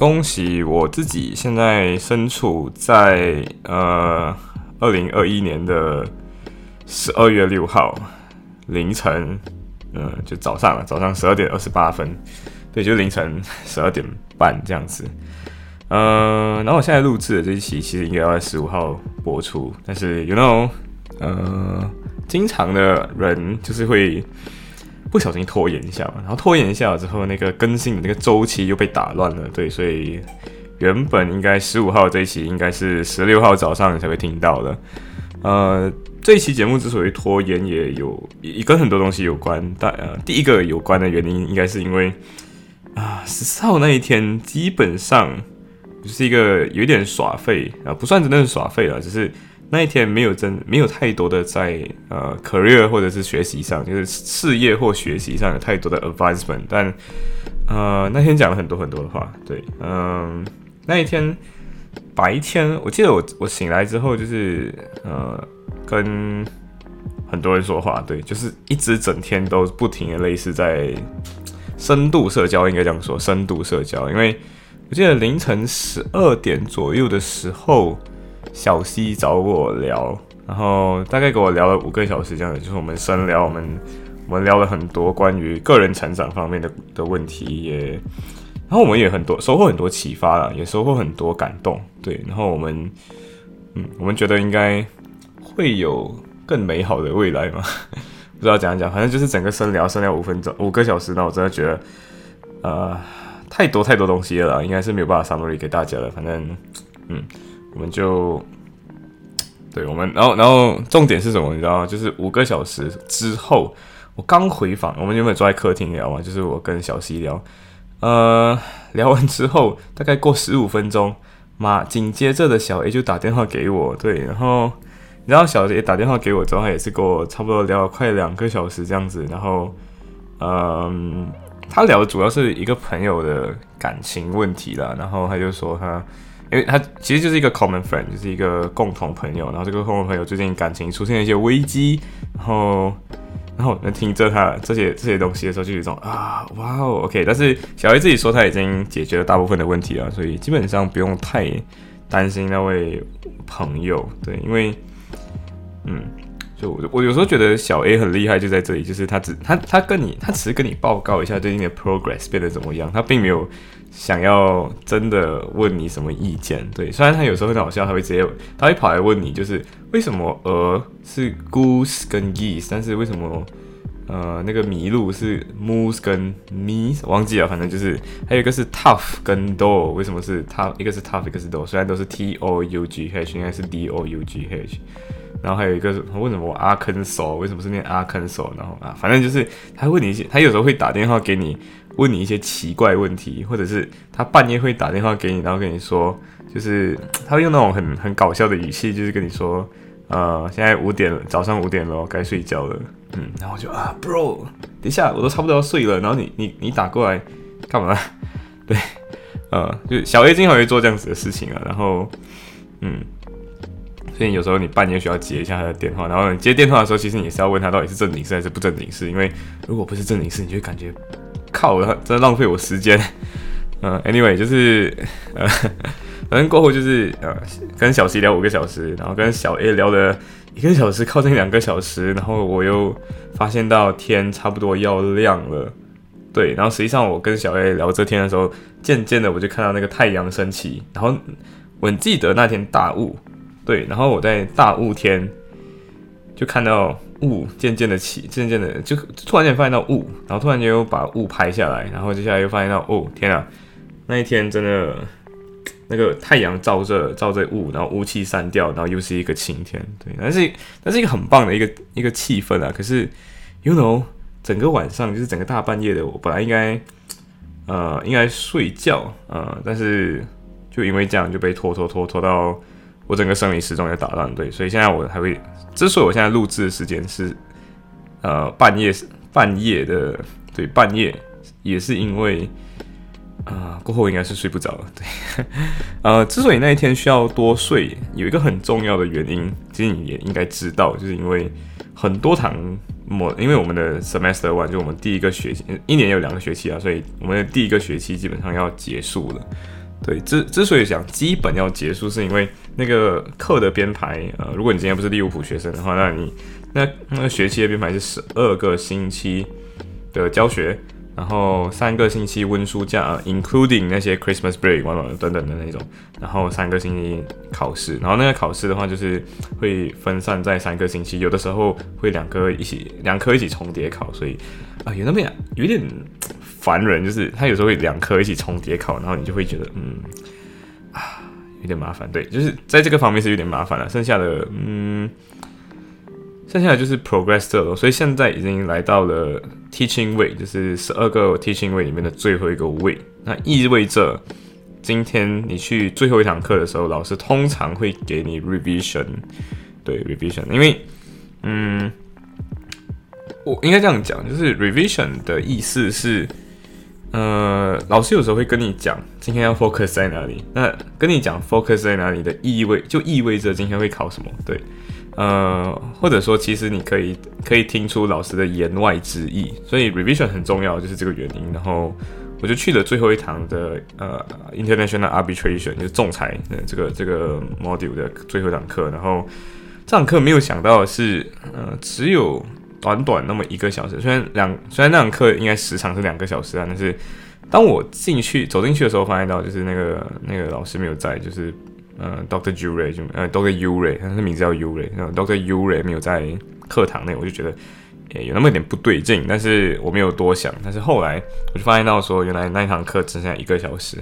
恭喜我自己，现在身处在呃二零二一年的十二月六号凌晨，呃，就早上了，早上十二点二十八分，对，就凌晨十二点半这样子。呃，然后我现在录制的这一期其实应该要在十五号播出，但是 you know，呃，经常的人就是会。不小心拖延一下嘛，然后拖延一下之后，那个更新的那个周期又被打乱了。对，所以原本应该十五号这一期应该是十六号早上才会听到的。呃，这一期节目之所以拖延，也有也跟很多东西有关。但呃，第一个有关的原因，应该是因为啊，十四号那一天基本上就是一个有点耍废啊，不算真的是耍废了，只是。那一天没有真没有太多的在呃 career 或者是学习上，就是事业或学习上有太多的 advancement，但呃那天讲了很多很多的话，对，嗯，那一天白天我记得我我醒来之后就是呃跟很多人说话，对，就是一直整天都不停的类似在深度社交，应该这样说，深度社交，因为我记得凌晨十二点左右的时候。小西找我聊，然后大概跟我聊了五个小时，这样子就是我们深聊，我们我们聊了很多关于个人成长方面的的问题，也然后我们也很多收获很多启发了，也收获很多感动，对，然后我们嗯，我们觉得应该会有更美好的未来嘛，不知道怎样讲，反正就是整个深聊深聊五分钟五个小时，那我真的觉得呃太多太多东西了，应该是没有办法 summary 给大家了，反正嗯。我们就，对我们，然后，然后重点是什么？你知道吗？就是五个小时之后，我刚回访，我们原本坐在客厅聊嘛，就是我跟小西聊，呃，聊完之后，大概过十五分钟，妈，紧接着的小 A 就打电话给我，对，然后，然后小 A 打电话给我之后，他也是跟我差不多聊了快两个小时这样子，然后，嗯，他聊的主要是一个朋友的感情问题啦，然后他就说他。因为他其实就是一个 common friend，就是一个共同朋友。然后这个共同朋友最近感情出现了一些危机，然后，然后能听着他这些这些东西的时候，就有一种啊，哇哦，OK。但是小 A 自己说他已经解决了大部分的问题了，所以基本上不用太担心那位朋友。对，因为，嗯，就我我有时候觉得小 A 很厉害，就在这里，就是他只他他跟你他只是跟你报告一下最近的 progress 变得怎么样，他并没有。想要真的问你什么意见？对，虽然他有时候很好笑，他会直接他会跑来问你，就是为什么鹅是 goose 跟 geese，但是为什么呃那个麋鹿是 moose 跟 m e s 忘记了，反正就是还有一个是 tough 跟 do，为什么是 tough？一个是 tough，一个是 do，虽然都是 t o u g h，应该是 d o u g h。然后还有一个是为什么我阿肯索为什么是念阿肯索？然后啊，反正就是他问你一些，他有时候会打电话给你。问你一些奇怪问题，或者是他半夜会打电话给你，然后跟你说，就是他会用那种很很搞笑的语气，就是跟你说，呃，现在五点，早上五点了，该睡觉了，嗯，然后我就啊，bro，等一下，我都差不多要睡了，然后你你你打过来干嘛？对，呃，就小 A 经常会做这样子的事情啊，然后，嗯，所以有时候你半夜需要接一下他的电话，然后你接电话的时候，其实你是要问他到底是正经事还是不正经事，因为如果不是正经事，你就感觉。靠，真的浪费我时间。嗯，anyway，就是呃，反正过后就是呃，跟小 C 聊五个小时，然后跟小 A 聊了一个小时，靠近两个小时，然后我又发现到天差不多要亮了，对，然后实际上我跟小 A 聊这天的时候，渐渐的我就看到那个太阳升起，然后我记得那天大雾，对，然后我在大雾天就看到。雾渐渐的起，渐渐的就突然间发现到雾，然后突然间又把雾拍下来，然后接下来又发现到哦天啊，那一天真的那个太阳照着照着雾，然后雾气散掉，然后又是一个晴天，对，那是那是一个很棒的一个一个气氛啊。可是，you know，整个晚上就是整个大半夜的，我本来应该呃，应该睡觉，呃，但是就因为这样就被拖拖拖拖到我整个生理时钟也打乱，对，所以现在我还会，之所以我现在录制的时间是呃半夜半夜的，对，半夜也是因为。啊，过后应该是睡不着了。对，呃，之所以那一天需要多睡，有一个很重要的原因，其实你也应该知道，就是因为很多堂我，因为我们的 semester one 就我们第一个学期，一年有两个学期啊，所以我们的第一个学期基本上要结束了。对，之之所以讲基本要结束，是因为那个课的编排，呃，如果你今天不是利物浦学生的话，那你那那个学期的编排是十二个星期的教学。然后三个星期温书假，including 那些 Christmas break 等等的那种，然后三个星期考试，然后那个考试的话就是会分散在三个星期，有的时候会两科一起两科一起重叠考，所以啊有那么有点烦人，就是他有时候会两科一起重叠考，然后你就会觉得嗯啊有点麻烦，对，就是在这个方面是有点麻烦了，剩下的嗯。剩下来就是 progressor 了，所以现在已经来到了 teaching week，就是十二个 teaching week 里面的最后一个 week。那意味着今天你去最后一堂课的时候，老师通常会给你 revision，对 revision，因为嗯，我应该这样讲，就是 revision 的意思是，呃，老师有时候会跟你讲今天要 focus 在哪里，那跟你讲 focus 在哪里的意味，就意味着今天会考什么，对。呃，或者说，其实你可以可以听出老师的言外之意，所以 revision 很重要，就是这个原因。然后我就去了最后一堂的呃 international arbitration，就是仲裁的这个这个 module 的最后一堂课。然后这堂课没有想到的是，呃，只有短短那么一个小时。虽然两虽然那堂课应该时长是两个小时啊，但是当我进去走进去的时候，发现到就是那个那个老师没有在，就是。呃，Doctor Ure 就呃，Doctor Ure，他的名字叫 Ure，然后 Doctor Ure 没有在课堂内，我就觉得诶有那么一点不对劲，但是我没有多想。但是后来我就发现到说，原来那一堂课只剩下一个小时，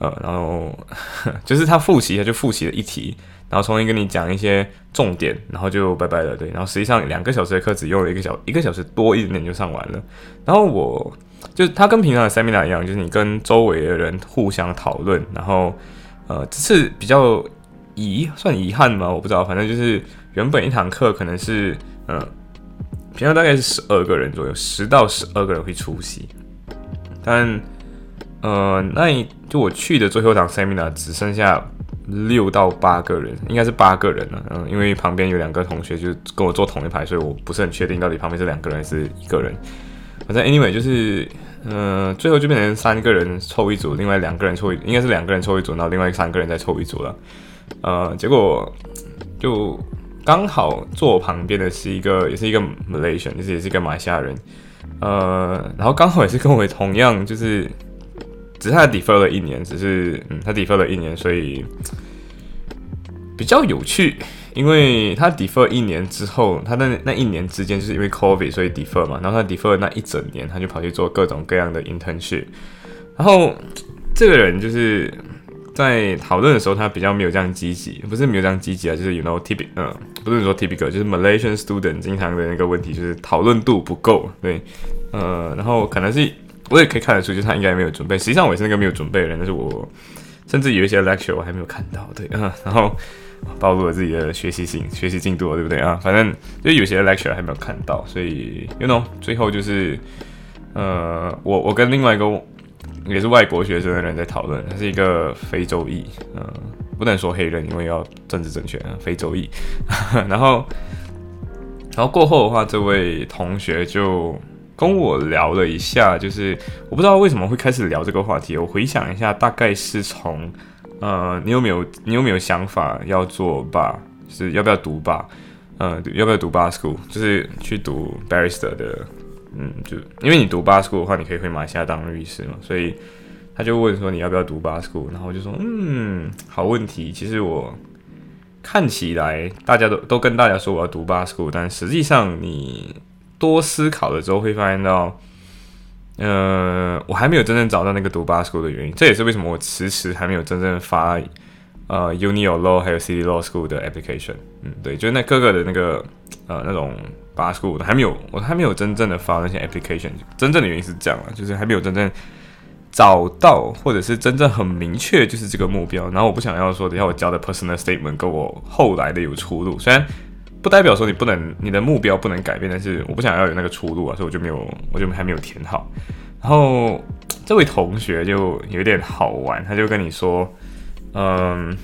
呃，然后 就是他复习，他就复习了一题，然后重新跟你讲一些重点，然后就拜拜了，对。然后实际上两个小时的课只用了一个小一个小时多一点点就上完了。然后我就是他跟平常的 Seminar 一样，就是你跟周围的人互相讨论，然后。呃，这次比较遗算遗憾吗？我不知道，反正就是原本一堂课可能是，呃，平常大概是十二个人左右，十到十二个人会出席，但，呃，那就我去的最后一堂 seminar 只剩下六到八个人，应该是八个人了，嗯，因为旁边有两个同学就跟我坐同一排，所以我不是很确定到底旁边是两个人还是一个人，反正 anyway 就是。嗯，最后就变成三个人凑一组，另外两个人凑一，应该是两个人凑一组，然后另外三个人再凑一组了。呃，结果就刚好坐我旁边的是一个，也是一个 Malaysian，就是也是一个马来西亚人。呃，然后刚好也是跟我同样，就是只是他 defer 了一年，只是嗯，他 defer 了一年，所以比较有趣。因为他 defer 一年之后，他的那一年之间就是因为 COVID 所以 defer 嘛，然后他 defer 那一整年，他就跑去做各种各样的 internship。然后这个人就是在讨论的时候，他比较没有这样积极，不是没有这样积极啊，就是 you know typical，嗯，不是说 typical，就是 Malaysian student 经常的那个问题就是讨论度不够，对，呃，然后可能是我也可以看得出，就是他应该没有准备。实际上我也是那个没有准备的人，但是我甚至有一些 lecture 我还没有看到，对，嗯，然后。暴露了自己的学习性、学习进度，对不对啊？反正就有些 lecture 还没有看到，所以 you know，最后就是，呃，我我跟另外一个也是外国学生的人在讨论，他是一个非洲裔，嗯，不能说黑人，因为要政治正确啊，非洲裔。然后，然后过后的话，这位同学就跟我聊了一下，就是我不知道为什么会开始聊这个话题，我回想一下，大概是从。呃，你有没有你有没有想法要做吧？是要不要读吧？呃，要不要读 bar school？就是去读 barrister 的，嗯，就因为你读 bar school 的话，你可以回马来西亚当律师嘛，所以他就问说你要不要读 bar school？然后我就说，嗯，好问题。其实我看起来大家都都跟大家说我要读 bar school，但实际上你多思考了之后会发现到。呃，我还没有真正找到那个读 b a school 的原因，这也是为什么我迟迟还没有真正发呃，unio law 还有 city law school 的 application。嗯，对，就是那各个的那个呃那种 b a school 的还没有，我还没有真正的发那些 application。真正的原因是这样啊，就是还没有真正找到或者是真正很明确就是这个目标，然后我不想要说等下我交的 personal statement 跟我后来的有出入，虽然不代表说你不能你的目标不能改变，但是我不想要有那个出路啊，所以我就没有我就还没有填好。然后 这位同学就有点好玩，他就跟你说，嗯，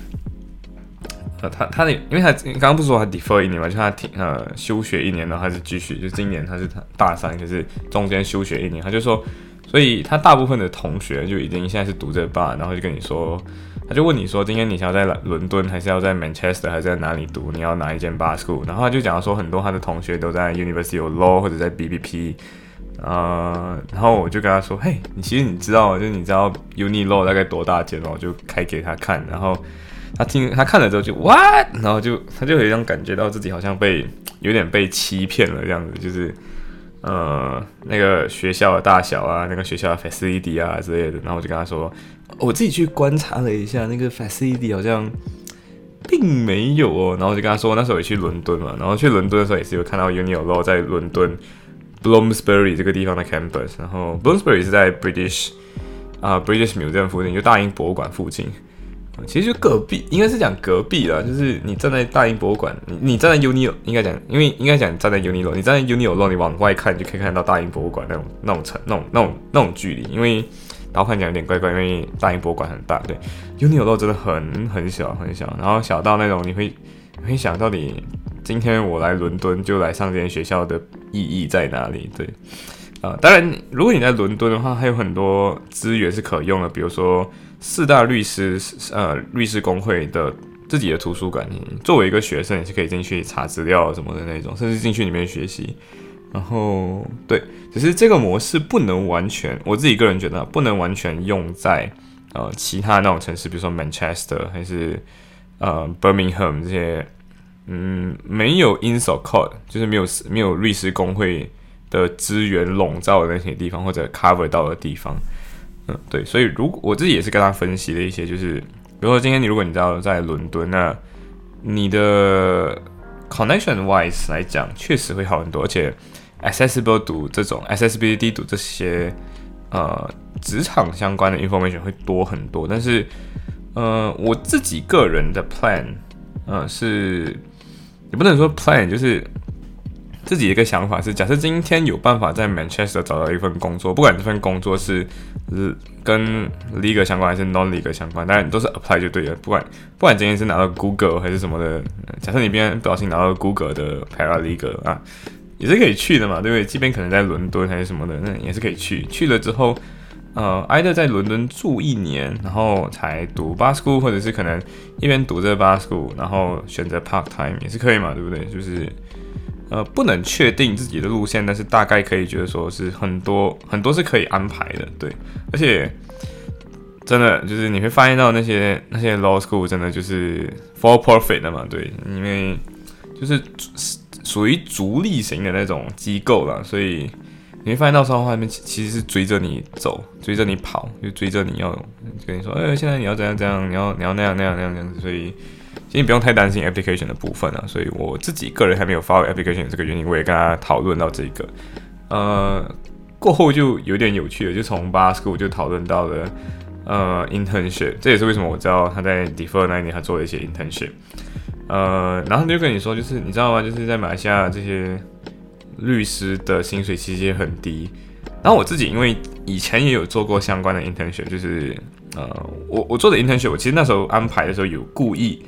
他他的因为他刚刚不是说他 defer 一年嘛，就他停呃休学一年，然后他是继续，就今年他是他大三，可是中间休学一年，他就说。所以他大部分的同学就已经现在是读这班，然后就跟你说，他就问你说，今天你想要在伦敦，还是要在 Manchester，还是在哪里读？你要哪一间 bar school？然后他就讲说，很多他的同学都在 University of Law 或者在 BBP，呃，然后我就跟他说，嘿，你其实你知道，就是你知道 Uni Law 大概多大间哦？就开给他看，然后他听他看了之后就 What？然后就他就有一种感觉到自己好像被有点被欺骗了这样子，就是。呃，那个学校的大小啊，那个学校的 facility 啊之类的，然后我就跟他说，我自己去观察了一下，那个 facility 好像并没有哦。然后我就跟他说，那时候也去伦敦嘛，然后去伦敦的时候也是有看到 Uni Law 在伦敦 Bloomsbury 这个地方的 campus，然后 Bloomsbury 是在 British 啊 British Museum 附近，就大英博物馆附近。其实就隔壁，应该是讲隔壁啦。就是你站在大英博物馆，你你站在 Uni，应该讲，因为应该讲站在 Uni 楼，你站在 Uni 楼，你往外看就可以看到大英博物馆那种那种层那种那种那种距离。因为然后看起来有点怪怪，因为大英博物馆很大，对，Uni 楼真的很很小很小，然后小到那种你会会想到底今天我来伦敦就来上这间学校的意义在哪里？对，啊，当然如果你在伦敦的话，还有很多资源是可用的，比如说。四大律师呃律师工会的自己的图书馆，作为一个学生也是可以进去查资料什么的那种，甚至进去里面学习。然后对，只是这个模式不能完全，我自己个人觉得不能完全用在呃其他那种城市，比如说 Manchester 还是呃 Birmingham 这些，嗯，没有 i n s o c o d e 就是没有没有律师工会的资源笼罩的那些地方，或者 cover 到的地方。嗯，对，所以如果我自己也是跟他分析了一些，就是比如说今天你如果你知道在伦敦，那你的 connection wise 来讲确实会好很多，而且 accessible 读这种 accessibility 读这些呃职场相关的 information 会多很多。但是呃我自己个人的 plan，呃是也不能说 plan，就是。自己一个想法是，假设今天有办法在 Manchester 找到一份工作，不管这份工作是跟 legal 相关还是 non legal 相关，当然都是 apply 就对了。不管不管今天是拿到 Google 还是什么的，假设你边不小心拿到 Google 的 paralegal 啊，也是可以去的嘛，对不对？即便可能在伦敦还是什么的，那也是可以去。去了之后，呃，挨着在伦敦住一年，然后才读 b a s c h o o l 或者是可能一边读这 bar school，然后选择 part time 也是可以嘛，对不对？就是。呃，不能确定自己的路线，但是大概可以觉得说是很多很多是可以安排的，对。而且真的就是你会发现到那些那些 law school 真的就是 for profit 的嘛，对，因为就是属于逐利型的那种机构了，所以你会发现到说他们其实是追着你走，追着你跑，就追着你要跟你说，哎，现在你要怎样怎样，你要你要那样那样那样这样，所以。其实不用太担心 application 的部分啊，所以我自己个人还没有发 application 这个原因，我也跟他讨论到这个，呃，过后就有点有趣了，就从 bar school 就讨论到了呃 internship，这也是为什么我知道他在 defer 那一年他做了一些 internship，呃，然后他就跟你说，就是你知道吗？就是在马来西亚这些律师的薪水其实也很低，然后我自己因为以前也有做过相关的 internship，就是呃，我我做的 internship，我其实那时候安排的时候有故意。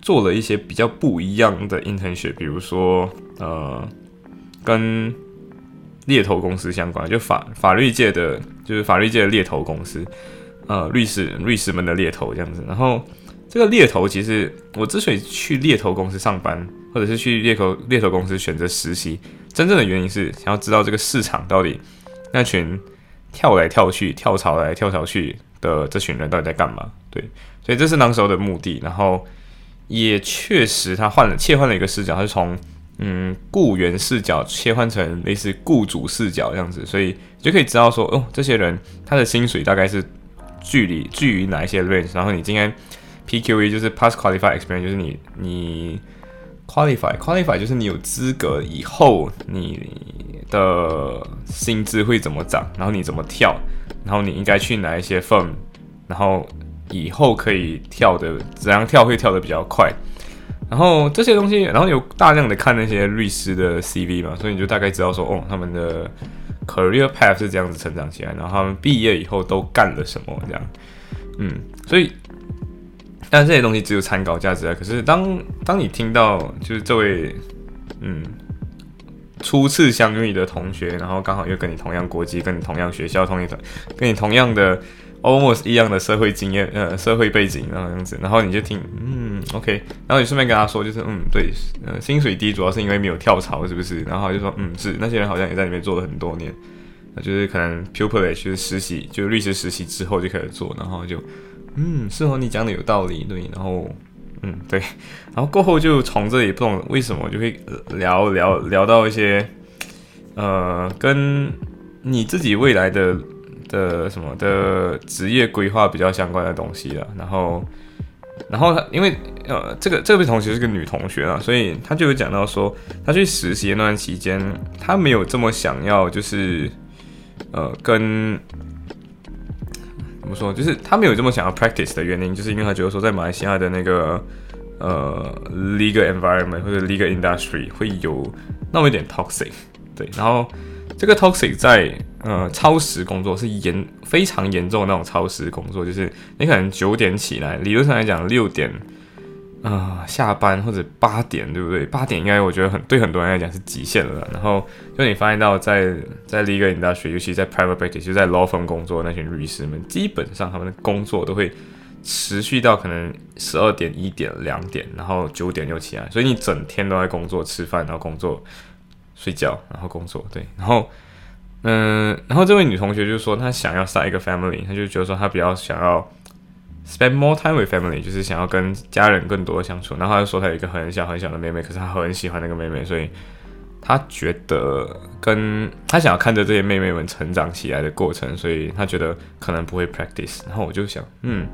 做了一些比较不一样的 internship，比如说呃，跟猎头公司相关，就法法律界的，就是法律界的猎头公司，呃，律师律师们的猎头这样子。然后这个猎头其实我之所以去猎头公司上班，或者是去猎头猎头公司选择实习，真正的原因是想要知道这个市场到底那群跳来跳去、跳槽来跳槽去的这群人到底在干嘛。对，所以这是那时候的目的。然后。也确实，他换了切换了一个视角，他是从嗯雇员视角切换成类似雇主视角这样子，所以就可以知道说，哦，这些人他的薪水大概是距离距于哪一些 range，然后你今天 PQE 就是 Pass Qualify Experience，就是你你 Qualify Qualify 就是你有资格以后你的薪资会怎么涨，然后你怎么跳，然后你应该去哪一些 firm，然后以后可以跳的怎样跳会跳的比较快，然后这些东西，然后有大量的看那些律师的 CV 嘛，所以你就大概知道说，哦，他们的 career path 是这样子成长起来，然后他们毕业以后都干了什么这样，嗯，所以，但这些东西只有参考价值啊。可是当当你听到就是这位，嗯。初次相遇的同学，然后刚好又跟你同样国籍，跟你同样学校，同一个，跟你同样的 almost 一样的社会经验，呃，社会背景，然后这样子，然后你就听，嗯，OK，然后你顺便跟他说，就是嗯，对，呃，薪水低主要是因为没有跳槽，是不是？然后就说，嗯，是，那些人好像也在里面做了很多年，那就是可能 pupilage 就是实习，就律师实习之后就开始做，然后就，嗯，是哦，你讲的有道理，对，然后。嗯，对，然后过后就从这里不懂为什么就会聊聊聊到一些，呃，跟你自己未来的的什么的职业规划比较相关的东西了。然后，然后他因为呃，这个这位同学是个女同学啊，所以他就有讲到说，他去实习那段期间，他没有这么想要，就是呃，跟。怎么说？就是他没有这么想要 practice 的原因，就是因为他觉得说，在马来西亚的那个呃 legal environment 或者 legal industry 会有那么一点 toxic，对。然后这个 toxic 在呃超时工作是严非常严重的那种超时工作，就是你可能九点起来，理论上来讲六点。啊，下班或者八点，对不对？八点应该我觉得很对很多人来讲是极限了。然后就你发现到在在 legal industry，尤其在 private practice，就在 law firm 工作那群律师们，基本上他们的工作都会持续到可能十二点、一点、两点，然后九点又起来，所以你整天都在工作、吃饭，然后工作、睡觉，然后工作，对。然后嗯，然后这位女同学就说她想要 start 一个 family，她就觉得说她比较想要。Spend more time with family，就是想要跟家人更多相处。然后她就说她有一个很小很小的妹妹，可是她很喜欢那个妹妹，所以她觉得跟她想要看着这些妹妹们成长起来的过程，所以她觉得可能不会 practice。然后我就想，嗯，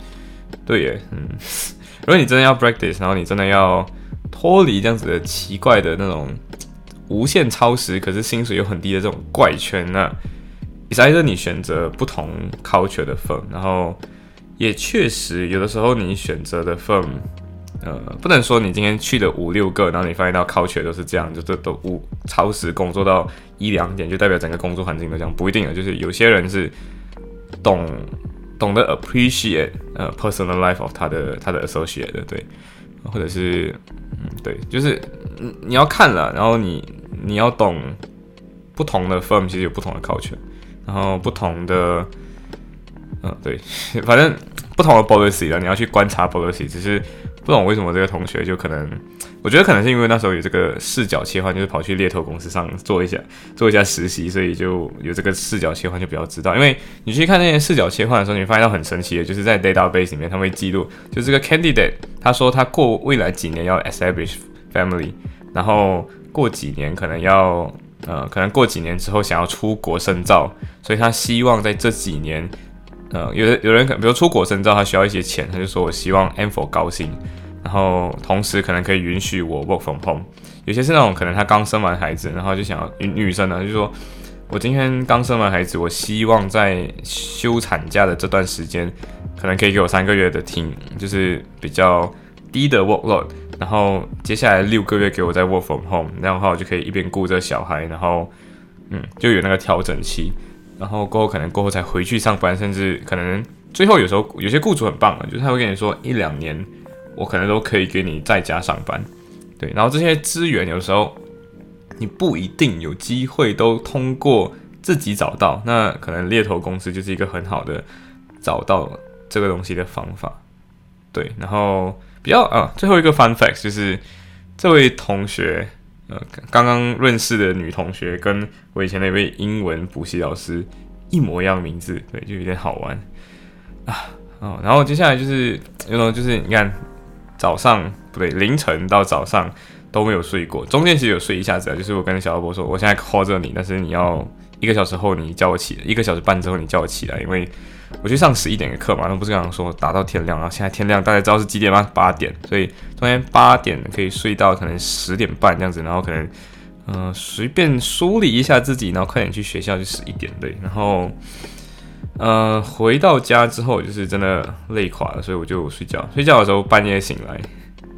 对耶，嗯，如果你真的要 practice，然后你真的要脱离这样子的奇怪的那种无限超时，可是薪水又很低的这种怪圈，那 either 你选择不同 culture 的 firm，，然后。也确实，有的时候你选择的 firm，呃，不能说你今天去了五六个，然后你发现到 culture 都是这样，就是都五超时工作到一两点，就代表整个工作环境都这样，不一定的。就是有些人是懂懂得 appreciate 呃 personal life of 他的他的 associate 的，对，或者是嗯对，就是你要看了，然后你你要懂不同的 firm 其实有不同的 culture，然后不同的。嗯，对，反正不同的 policy 了，你要去观察 policy。只是不懂为什么这个同学就可能，我觉得可能是因为那时候有这个视角切换，就是跑去猎头公司上做一下做一下实习，所以就有这个视角切换就比较知道。因为你去看那些视角切换的时候，你发现到很神奇的，就是在 database 里面，他会记录，就这个 candidate 他说他过未来几年要 establish family，然后过几年可能要呃，可能过几年之后想要出国深造，所以他希望在这几年。呃，有的有人可比如出国深造，他需要一些钱，他就说我希望 a m f o 高薪，然后同时可能可以允许我 work from home。有些是那种可能他刚生完孩子，然后就想要女女生呢，就说我今天刚生完孩子，我希望在休产假的这段时间，可能可以给我三个月的停，就是比较低的 workload，然后接下来六个月给我在 work from home，那样的话我就可以一边顾着小孩，然后嗯，就有那个调整期。然后过后可能过后才回去上班，甚至可能最后有时候有些雇主很棒啊，就是他会跟你说一两年，我可能都可以给你在家上班，对。然后这些资源有时候你不一定有机会都通过自己找到，那可能猎头公司就是一个很好的找到这个东西的方法，对。然后比较啊，最后一个 fun fact 就是这位同学。呃，刚刚认识的女同学跟我以前那位英文补习老师一模一样名字，对，就有点好玩啊。哦，然后接下来就是，有种就是你看，早上不对，凌晨到早上都没有睡过，中间其实有睡一下子啊。就是我跟小老伯说，我现在 call 着你，但是你要一个小时后你叫我起，一个小时半之后你叫我起来，因为。我去上十一点的课嘛，那不是刚刚说打到天亮，然后现在天亮，大家知道是几点吗？八点，所以中间八点可以睡到可能十点半这样子，然后可能呃，随便梳理一下自己，然后快点去学校就十一点对，然后呃回到家之后就是真的累垮了，所以我就睡觉。睡觉的时候半夜醒来，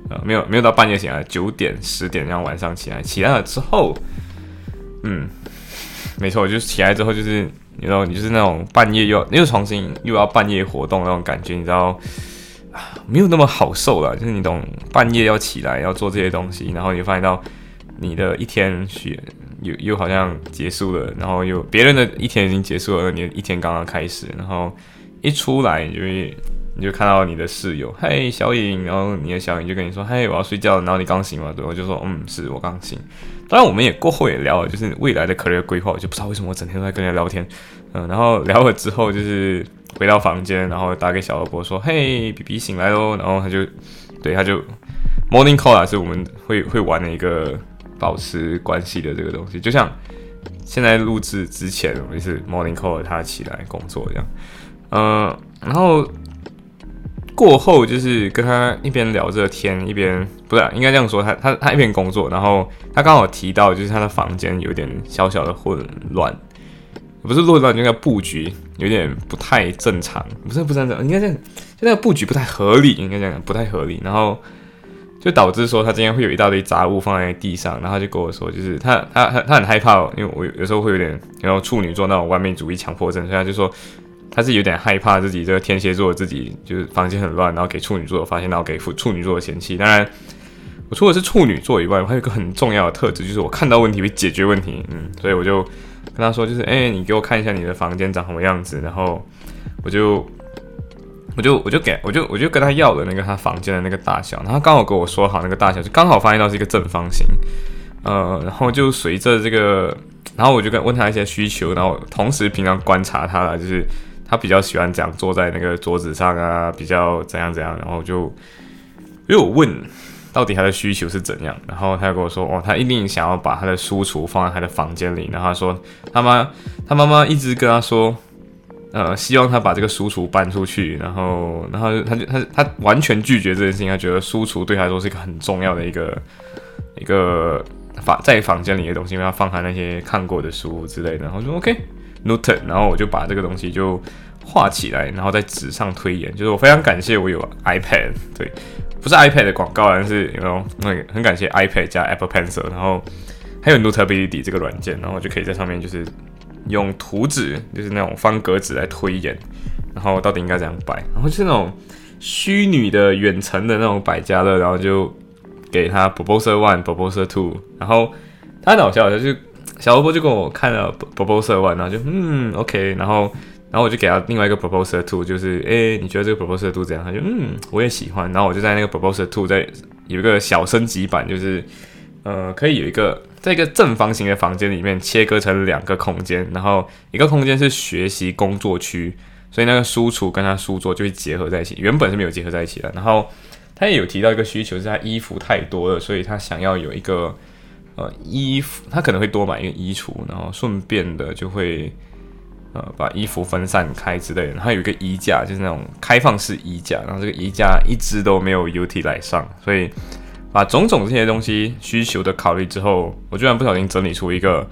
呃，没有没有到半夜醒来，九点十点这样晚上起来，起来了之后，嗯，没错，我就是起来之后就是你知道你就是那种半夜又又重新又要半夜活动那种感觉，你知道啊，没有那么好受了，就是你懂半夜要起来要做这些东西，然后你发现到。你的一天学又又好像结束了，然后又别人的一天已经结束了，你的一天刚刚开始，然后一出来你就会你就看到你的室友，嘿小颖，然后你的小颖就跟你说，嘿我要睡觉了，然后你刚醒吗？对，我就说，嗯，是我刚醒。当然我们也过后也聊了，就是未来的 career 规划，我就不知道为什么我整天都在跟人家聊天，嗯，然后聊了之后就是回到房间，然后打给小萝卜说，嘿，B B 醒来喽，然后他就对他就 morning call 啊，是我们会会玩的一个。保持关系的这个东西，就像现在录制之前，我们是 morning call 他起来工作这样，嗯，然后过后就是跟他一边聊着天，一边不是应该这样说，他他他一边工作，然后他刚好提到就是他的房间有点小小的混乱，不是混乱，就那个布局有点不太正常，不是不正常，应该这样，就那个布局不太合理，应该这样不太合理，然后。就导致说他今天会有一大堆杂物放在地上，然后他就跟我说，就是他他他他很害怕，因为我有时候会有点然后处女座那种完美主义强迫症，所以他就说他是有点害怕自己这个天蝎座自己就是房间很乱，然后给处女座发现，然后给处女座的嫌弃。当然，我除了是处女座以外，我还有一个很重要的特质，就是我看到问题会解决问题。嗯，所以我就跟他说，就是哎，你给我看一下你的房间长什么样子，然后我就。我就我就给我就我就跟他要了那个他房间的那个大小，然后刚好跟我说好那个大小，就刚好发现到是一个正方形，呃，然后就随着这个，然后我就跟问他一些需求，然后同时平常观察他了，就是他比较喜欢这样坐在那个桌子上啊，比较怎样怎样，然后就因为我问到底他的需求是怎样，然后他就跟我说，哦，他一定想要把他的书橱放在他的房间里，然后他说他妈他妈妈一直跟他说。呃，希望他把这个书橱搬出去，然后，然后他就他他完全拒绝这件事情，他觉得书橱对他来说是一个很重要的一个一个房在房间里的东西，因为他放他那些看过的书之类的。然后说 OK，noted，然后我就把这个东西就画起来，然后在纸上推演。就是我非常感谢我有 iPad，对，不是 iPad 的广告，但是有那个很感谢 iPad 加 Apple Pencil，然后还有 Notability 这个软件，然后就可以在上面就是。用图纸，就是那种方格纸来推演，然后到底应该怎样摆，然后就是那种虚拟的远程的那种百家乐，然后就给他 proposal one proposal two，然后他很搞笑，就小萝卜就跟我看了 proposal one，然后就嗯 OK，然后然后我就给他另外一个 proposal two，就是诶，你觉得这个 proposal two 怎样？他就嗯我也喜欢，然后我就在那个 proposal two 在有一个小升级版，就是呃可以有一个。在一个正方形的房间里面切割成两个空间，然后一个空间是学习工作区，所以那个书橱跟他书桌就会结合在一起。原本是没有结合在一起的。然后他也有提到一个需求，是他衣服太多了，所以他想要有一个呃衣服，他可能会多买一个衣橱，然后顺便的就会呃把衣服分散开之类的。然后有一个衣架，就是那种开放式衣架，然后这个衣架一直都没有 UT 来上，所以。把种种这些东西需求的考虑之后，我居然不小心整理出一个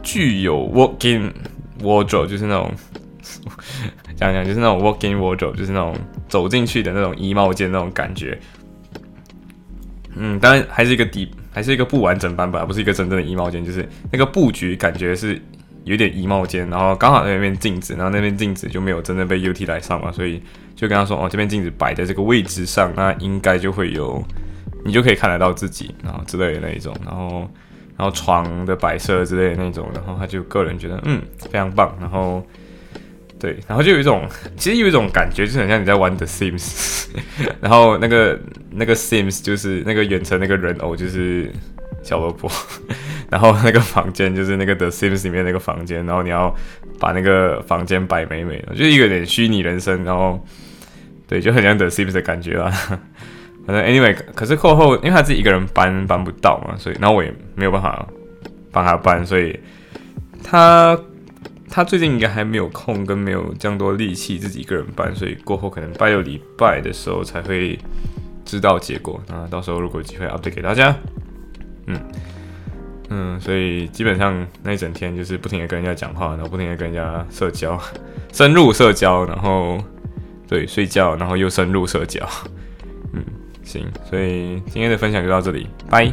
具有 walking wardrobe，就是那种讲讲就是那种 walk-in wardrobe，就是那种走进去的那种衣帽间那种感觉。嗯，当然还是一个底，还是一个不完整版本，不是一个真正的衣帽间，就是那个布局感觉是有点衣帽间，然后刚好那边镜子，然后那边镜子就没有真正被 UT 来上嘛，所以就跟他说哦，这边镜子摆在这个位置上，那应该就会有。你就可以看得到自己，然后之类的那一种，然后，然后床的摆设之类的那种，然后他就个人觉得，嗯，非常棒，然后，对，然后就有一种，其实有一种感觉，就很像你在玩 The Sims，然后那个那个 Sims 就是那个远程那个人偶就是小萝卜，然后那个房间就是那个 The Sims 里面那个房间，然后你要把那个房间摆美美的，就有点虚拟人生，然后，对，就很像 The Sims 的感觉啊。反正 anyway，可是过后，因为他自己一个人搬搬不到嘛，所以然后我也没有办法帮他搬，所以他他最近应该还没有空，跟没有这样多力气自己一个人搬，所以过后可能拜六礼拜的时候才会知道结果。那到时候如果有机会 update 给大家，嗯，嗯，所以基本上那一整天就是不停的跟人家讲话，然后不停的跟人家社交，深入社交，然后对睡觉，然后又深入社交。嗯，行，所以今天的分享就到这里，拜。